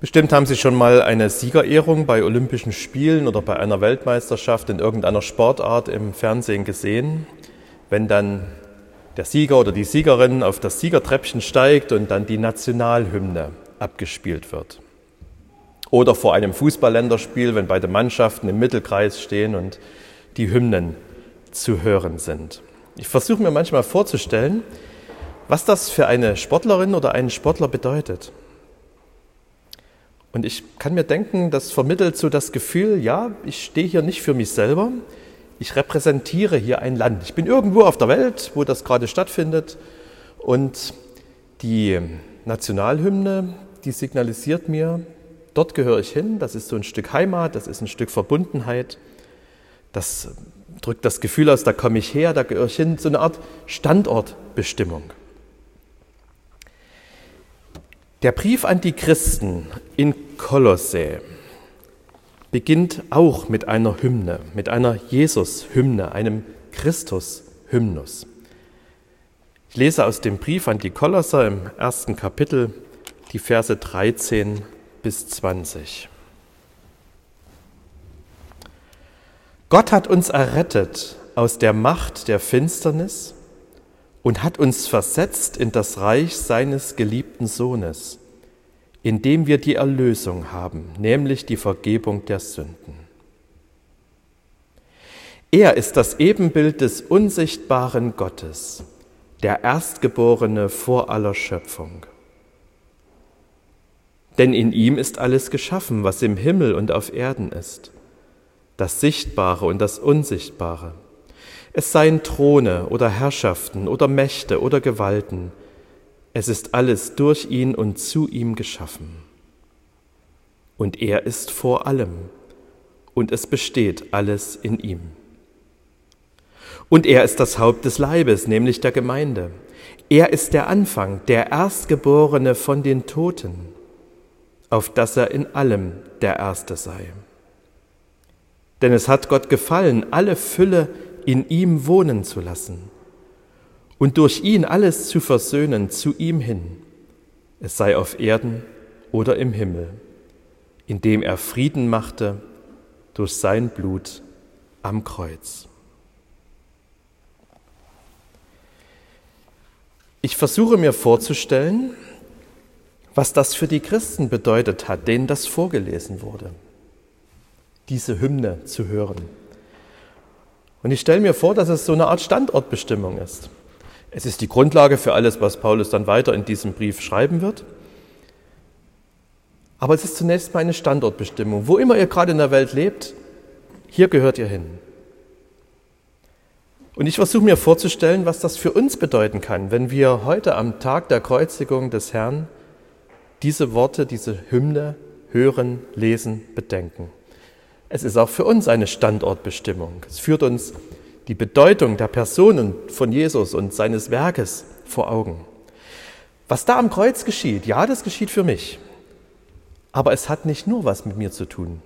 Bestimmt haben Sie schon mal eine Siegerehrung bei Olympischen Spielen oder bei einer Weltmeisterschaft in irgendeiner Sportart im Fernsehen gesehen, wenn dann der Sieger oder die Siegerin auf das Siegertreppchen steigt und dann die Nationalhymne abgespielt wird. Oder vor einem Fußballländerspiel, wenn beide Mannschaften im Mittelkreis stehen und die Hymnen zu hören sind. Ich versuche mir manchmal vorzustellen, was das für eine Sportlerin oder einen Sportler bedeutet. Und ich kann mir denken, das vermittelt so das Gefühl, ja, ich stehe hier nicht für mich selber, ich repräsentiere hier ein Land. Ich bin irgendwo auf der Welt, wo das gerade stattfindet. Und die Nationalhymne, die signalisiert mir, dort gehöre ich hin, das ist so ein Stück Heimat, das ist ein Stück Verbundenheit. Das drückt das Gefühl aus, da komme ich her, da gehöre ich hin, so eine Art Standortbestimmung. Der Brief an die Christen in Kolossä beginnt auch mit einer Hymne, mit einer Jesus-Hymne, einem Christus-Hymnus. Ich lese aus dem Brief an die Kolosser im ersten Kapitel die Verse 13 bis 20. Gott hat uns errettet aus der Macht der Finsternis und hat uns versetzt in das Reich seines geliebten Sohnes, in dem wir die Erlösung haben, nämlich die Vergebung der Sünden. Er ist das Ebenbild des unsichtbaren Gottes, der Erstgeborene vor aller Schöpfung. Denn in ihm ist alles geschaffen, was im Himmel und auf Erden ist, das Sichtbare und das Unsichtbare es seien Throne oder Herrschaften oder Mächte oder Gewalten, es ist alles durch ihn und zu ihm geschaffen. Und er ist vor allem, und es besteht alles in ihm. Und er ist das Haupt des Leibes, nämlich der Gemeinde. Er ist der Anfang, der Erstgeborene von den Toten, auf dass er in allem der Erste sei. Denn es hat Gott gefallen, alle Fülle in ihm wohnen zu lassen und durch ihn alles zu versöhnen zu ihm hin, es sei auf Erden oder im Himmel, indem er Frieden machte durch sein Blut am Kreuz. Ich versuche mir vorzustellen, was das für die Christen bedeutet hat, denen das vorgelesen wurde, diese Hymne zu hören. Und ich stelle mir vor, dass es so eine Art Standortbestimmung ist. Es ist die Grundlage für alles, was Paulus dann weiter in diesem Brief schreiben wird. Aber es ist zunächst mal eine Standortbestimmung. Wo immer ihr gerade in der Welt lebt, hier gehört ihr hin. Und ich versuche mir vorzustellen, was das für uns bedeuten kann, wenn wir heute am Tag der Kreuzigung des Herrn diese Worte, diese Hymne hören, lesen, bedenken. Es ist auch für uns eine Standortbestimmung. Es führt uns die Bedeutung der Personen von Jesus und seines Werkes vor Augen. Was da am Kreuz geschieht, ja, das geschieht für mich. Aber es hat nicht nur was mit mir zu tun,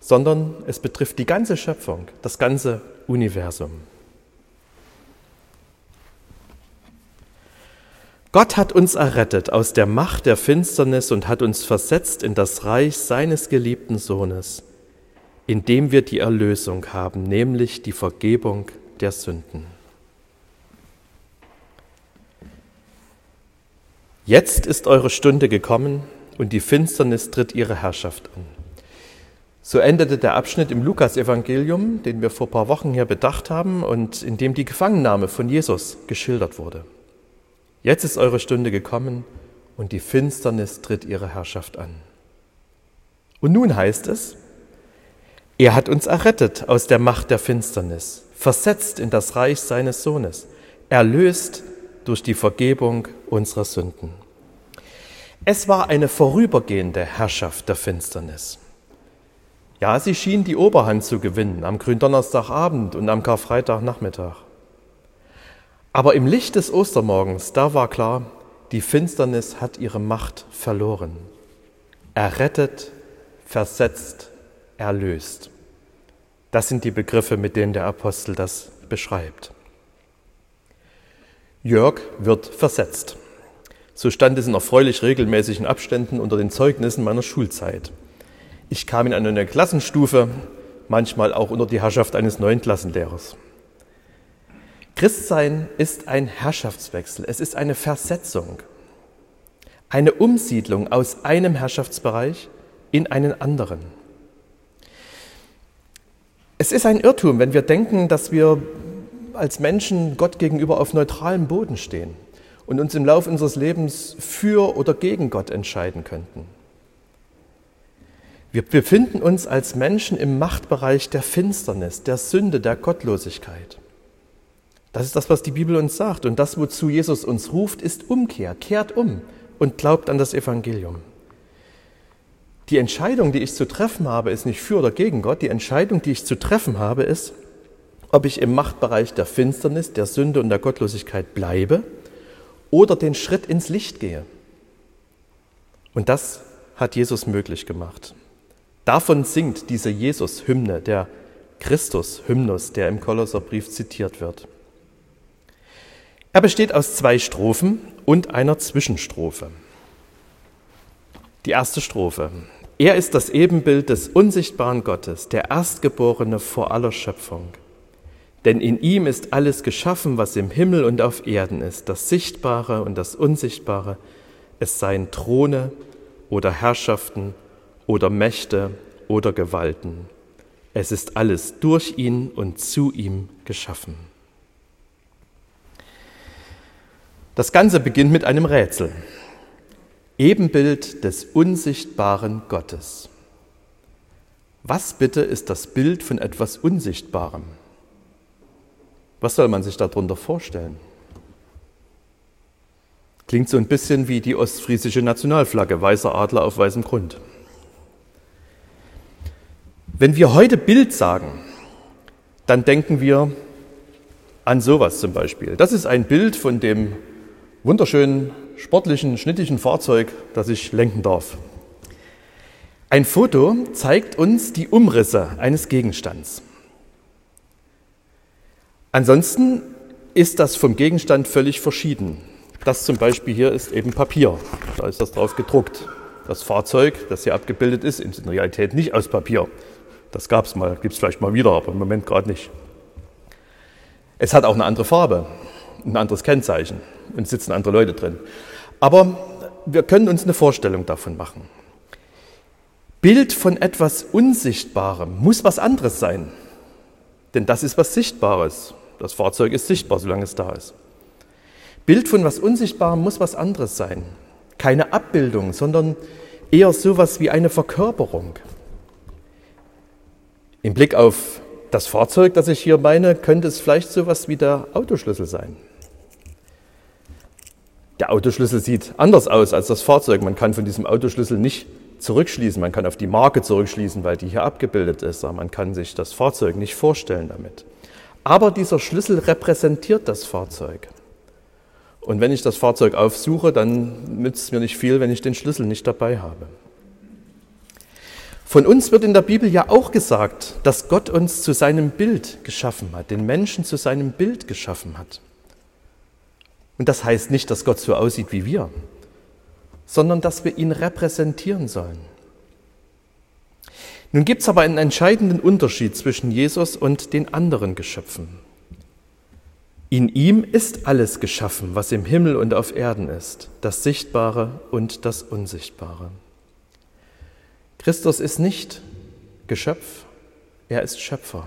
sondern es betrifft die ganze Schöpfung, das ganze Universum. Gott hat uns errettet aus der Macht der Finsternis und hat uns versetzt in das Reich seines geliebten Sohnes indem wir die Erlösung haben, nämlich die Vergebung der Sünden. Jetzt ist eure Stunde gekommen und die Finsternis tritt ihre Herrschaft an. So endete der Abschnitt im Lukasevangelium, den wir vor ein paar Wochen hier bedacht haben und in dem die Gefangennahme von Jesus geschildert wurde. Jetzt ist eure Stunde gekommen und die Finsternis tritt ihre Herrschaft an. Und nun heißt es, er hat uns errettet aus der Macht der Finsternis, versetzt in das Reich seines Sohnes, erlöst durch die Vergebung unserer Sünden. Es war eine vorübergehende Herrschaft der Finsternis. Ja, sie schien die Oberhand zu gewinnen am Gründonnerstagabend und am Karfreitagnachmittag. Aber im Licht des Ostermorgens, da war klar, die Finsternis hat ihre Macht verloren. Errettet, versetzt, erlöst. Das sind die Begriffe, mit denen der Apostel das beschreibt. Jörg wird versetzt. So stand es in erfreulich regelmäßigen Abständen unter den Zeugnissen meiner Schulzeit. Ich kam in eine neue Klassenstufe, manchmal auch unter die Herrschaft eines neuen Klassenlehrers. Christsein ist ein Herrschaftswechsel, es ist eine Versetzung, eine Umsiedlung aus einem Herrschaftsbereich in einen anderen. Es ist ein Irrtum, wenn wir denken, dass wir als Menschen Gott gegenüber auf neutralem Boden stehen und uns im Laufe unseres Lebens für oder gegen Gott entscheiden könnten. Wir befinden uns als Menschen im Machtbereich der Finsternis, der Sünde, der Gottlosigkeit. Das ist das, was die Bibel uns sagt. Und das, wozu Jesus uns ruft, ist Umkehr. Kehrt um und glaubt an das Evangelium. Die Entscheidung, die ich zu treffen habe, ist nicht für oder gegen Gott. Die Entscheidung, die ich zu treffen habe, ist, ob ich im Machtbereich der Finsternis, der Sünde und der Gottlosigkeit bleibe oder den Schritt ins Licht gehe. Und das hat Jesus möglich gemacht. Davon singt diese Jesus-Hymne, der Christus-Hymnus, der im Kolosserbrief zitiert wird. Er besteht aus zwei Strophen und einer Zwischenstrophe. Die erste Strophe. Er ist das Ebenbild des unsichtbaren Gottes, der Erstgeborene vor aller Schöpfung. Denn in ihm ist alles geschaffen, was im Himmel und auf Erden ist, das Sichtbare und das Unsichtbare, es seien Throne oder Herrschaften oder Mächte oder Gewalten. Es ist alles durch ihn und zu ihm geschaffen. Das Ganze beginnt mit einem Rätsel. Ebenbild des unsichtbaren Gottes. Was bitte ist das Bild von etwas Unsichtbarem? Was soll man sich darunter vorstellen? Klingt so ein bisschen wie die ostfriesische Nationalflagge, weißer Adler auf weißem Grund. Wenn wir heute Bild sagen, dann denken wir an sowas zum Beispiel. Das ist ein Bild von dem wunderschönen, sportlichen, schnittigen Fahrzeug, das ich lenken darf. Ein Foto zeigt uns die Umrisse eines Gegenstands. Ansonsten ist das vom Gegenstand völlig verschieden. Das zum Beispiel hier ist eben Papier. Da ist das drauf gedruckt. Das Fahrzeug, das hier abgebildet ist, ist in Realität nicht aus Papier. Das gab es mal, gibt es vielleicht mal wieder, aber im Moment gerade nicht. Es hat auch eine andere Farbe, ein anderes Kennzeichen und sitzen andere Leute drin. Aber wir können uns eine Vorstellung davon machen. Bild von etwas Unsichtbarem muss was anderes sein. Denn das ist was Sichtbares. Das Fahrzeug ist sichtbar, solange es da ist. Bild von was Unsichtbarem muss was anderes sein. Keine Abbildung, sondern eher sowas wie eine Verkörperung. Im Blick auf das Fahrzeug, das ich hier meine, könnte es vielleicht so etwas wie der Autoschlüssel sein. Der Autoschlüssel sieht anders aus als das Fahrzeug. Man kann von diesem Autoschlüssel nicht zurückschließen. Man kann auf die Marke zurückschließen, weil die hier abgebildet ist. Aber man kann sich das Fahrzeug nicht vorstellen damit. Aber dieser Schlüssel repräsentiert das Fahrzeug. Und wenn ich das Fahrzeug aufsuche, dann nützt es mir nicht viel, wenn ich den Schlüssel nicht dabei habe. Von uns wird in der Bibel ja auch gesagt, dass Gott uns zu seinem Bild geschaffen hat, den Menschen zu seinem Bild geschaffen hat. Und das heißt nicht, dass Gott so aussieht wie wir, sondern dass wir ihn repräsentieren sollen. Nun gibt es aber einen entscheidenden Unterschied zwischen Jesus und den anderen Geschöpfen. In ihm ist alles geschaffen, was im Himmel und auf Erden ist, das Sichtbare und das Unsichtbare. Christus ist nicht Geschöpf, er ist Schöpfer.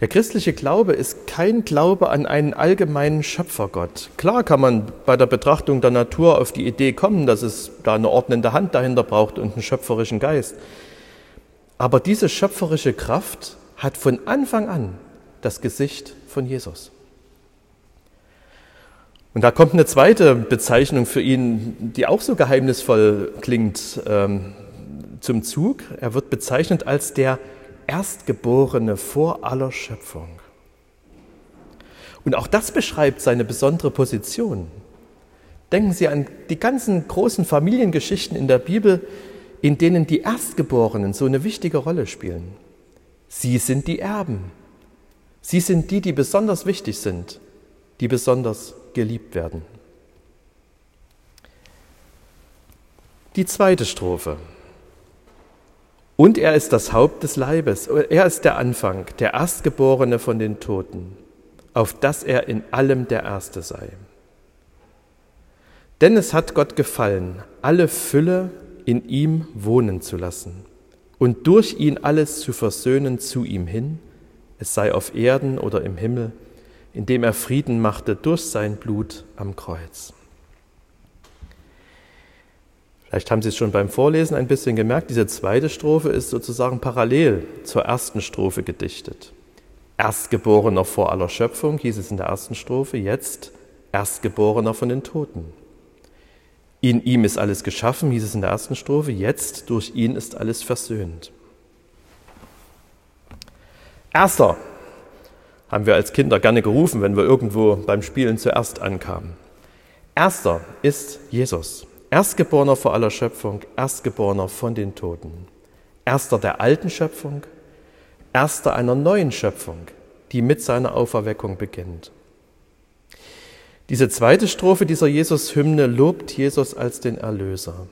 Der christliche Glaube ist kein Glaube an einen allgemeinen Schöpfergott. Klar kann man bei der Betrachtung der Natur auf die Idee kommen, dass es da eine ordnende Hand dahinter braucht und einen schöpferischen Geist. Aber diese schöpferische Kraft hat von Anfang an das Gesicht von Jesus. Und da kommt eine zweite Bezeichnung für ihn, die auch so geheimnisvoll klingt, ähm, zum Zug. Er wird bezeichnet als der Erstgeborene vor aller Schöpfung. Und auch das beschreibt seine besondere Position. Denken Sie an die ganzen großen Familiengeschichten in der Bibel, in denen die Erstgeborenen so eine wichtige Rolle spielen. Sie sind die Erben. Sie sind die, die besonders wichtig sind, die besonders geliebt werden. Die zweite Strophe. Und er ist das Haupt des Leibes. Er ist der Anfang, der Erstgeborene von den Toten, auf dass er in allem der Erste sei. Denn es hat Gott gefallen, alle Fülle in ihm wohnen zu lassen und durch ihn alles zu versöhnen zu ihm hin, es sei auf Erden oder im Himmel, indem er Frieden machte durch sein Blut am Kreuz. Vielleicht haben Sie es schon beim Vorlesen ein bisschen gemerkt, diese zweite Strophe ist sozusagen parallel zur ersten Strophe gedichtet. Erstgeborener vor aller Schöpfung hieß es in der ersten Strophe, jetzt Erstgeborener von den Toten. In ihm ist alles geschaffen, hieß es in der ersten Strophe, jetzt durch ihn ist alles versöhnt. Erster haben wir als Kinder gerne gerufen, wenn wir irgendwo beim Spielen zuerst ankamen. Erster ist Jesus. Erstgeborener vor aller Schöpfung, Erstgeborener von den Toten. Erster der alten Schöpfung, Erster einer neuen Schöpfung, die mit seiner Auferweckung beginnt. Diese zweite Strophe dieser Jesus-Hymne lobt Jesus als den Erlöser.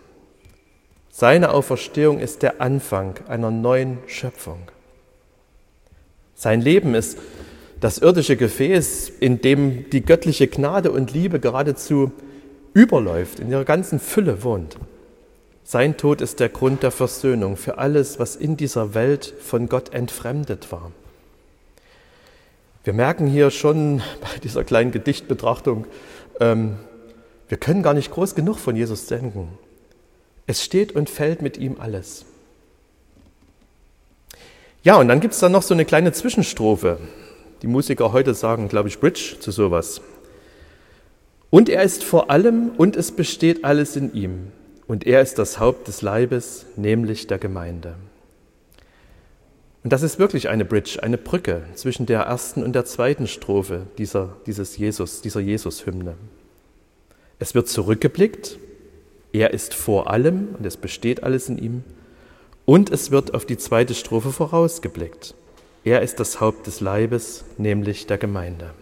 Seine Auferstehung ist der Anfang einer neuen Schöpfung. Sein Leben ist das irdische Gefäß, in dem die göttliche Gnade und Liebe geradezu überläuft, in ihrer ganzen Fülle wohnt. Sein Tod ist der Grund der Versöhnung für alles, was in dieser Welt von Gott entfremdet war. Wir merken hier schon bei dieser kleinen Gedichtbetrachtung, ähm, wir können gar nicht groß genug von Jesus denken. Es steht und fällt mit ihm alles. Ja, und dann gibt es dann noch so eine kleine Zwischenstrophe. Die Musiker heute sagen, glaube ich, Bridge zu sowas. Und er ist vor allem und es besteht alles in ihm. Und er ist das Haupt des Leibes, nämlich der Gemeinde. Und das ist wirklich eine Bridge, eine Brücke zwischen der ersten und der zweiten Strophe dieser, dieses Jesus, dieser Jesus-Hymne. Es wird zurückgeblickt, er ist vor allem und es besteht alles in ihm. Und es wird auf die zweite Strophe vorausgeblickt. Er ist das Haupt des Leibes, nämlich der Gemeinde.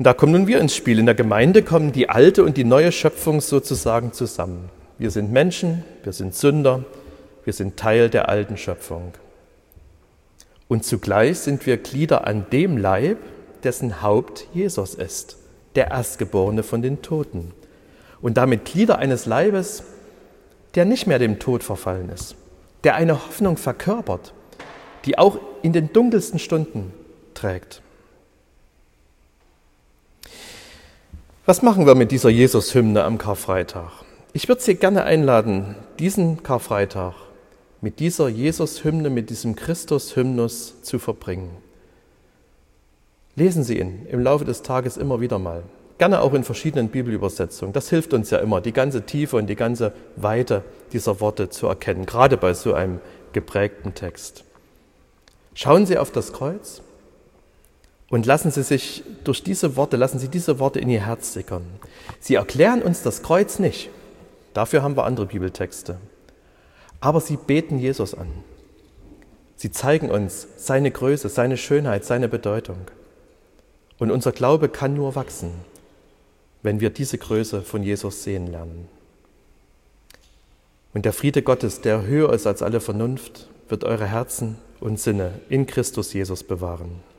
Und da kommen nun wir ins Spiel. In der Gemeinde kommen die alte und die neue Schöpfung sozusagen zusammen. Wir sind Menschen, wir sind Sünder, wir sind Teil der alten Schöpfung. Und zugleich sind wir Glieder an dem Leib, dessen Haupt Jesus ist, der Erstgeborene von den Toten. Und damit Glieder eines Leibes, der nicht mehr dem Tod verfallen ist, der eine Hoffnung verkörpert, die auch in den dunkelsten Stunden trägt. Was machen wir mit dieser Jesus-Hymne am Karfreitag? Ich würde Sie gerne einladen, diesen Karfreitag mit dieser Jesus-Hymne, mit diesem Christus-Hymnus zu verbringen. Lesen Sie ihn im Laufe des Tages immer wieder mal. Gerne auch in verschiedenen Bibelübersetzungen. Das hilft uns ja immer, die ganze Tiefe und die ganze Weite dieser Worte zu erkennen, gerade bei so einem geprägten Text. Schauen Sie auf das Kreuz und lassen Sie sich durch diese Worte, lassen Sie diese Worte in Ihr Herz sickern. Sie erklären uns das Kreuz nicht. Dafür haben wir andere Bibeltexte. Aber sie beten Jesus an. Sie zeigen uns seine Größe, seine Schönheit, seine Bedeutung. Und unser Glaube kann nur wachsen, wenn wir diese Größe von Jesus sehen lernen. Und der Friede Gottes, der höher ist als alle Vernunft, wird eure Herzen und Sinne in Christus Jesus bewahren.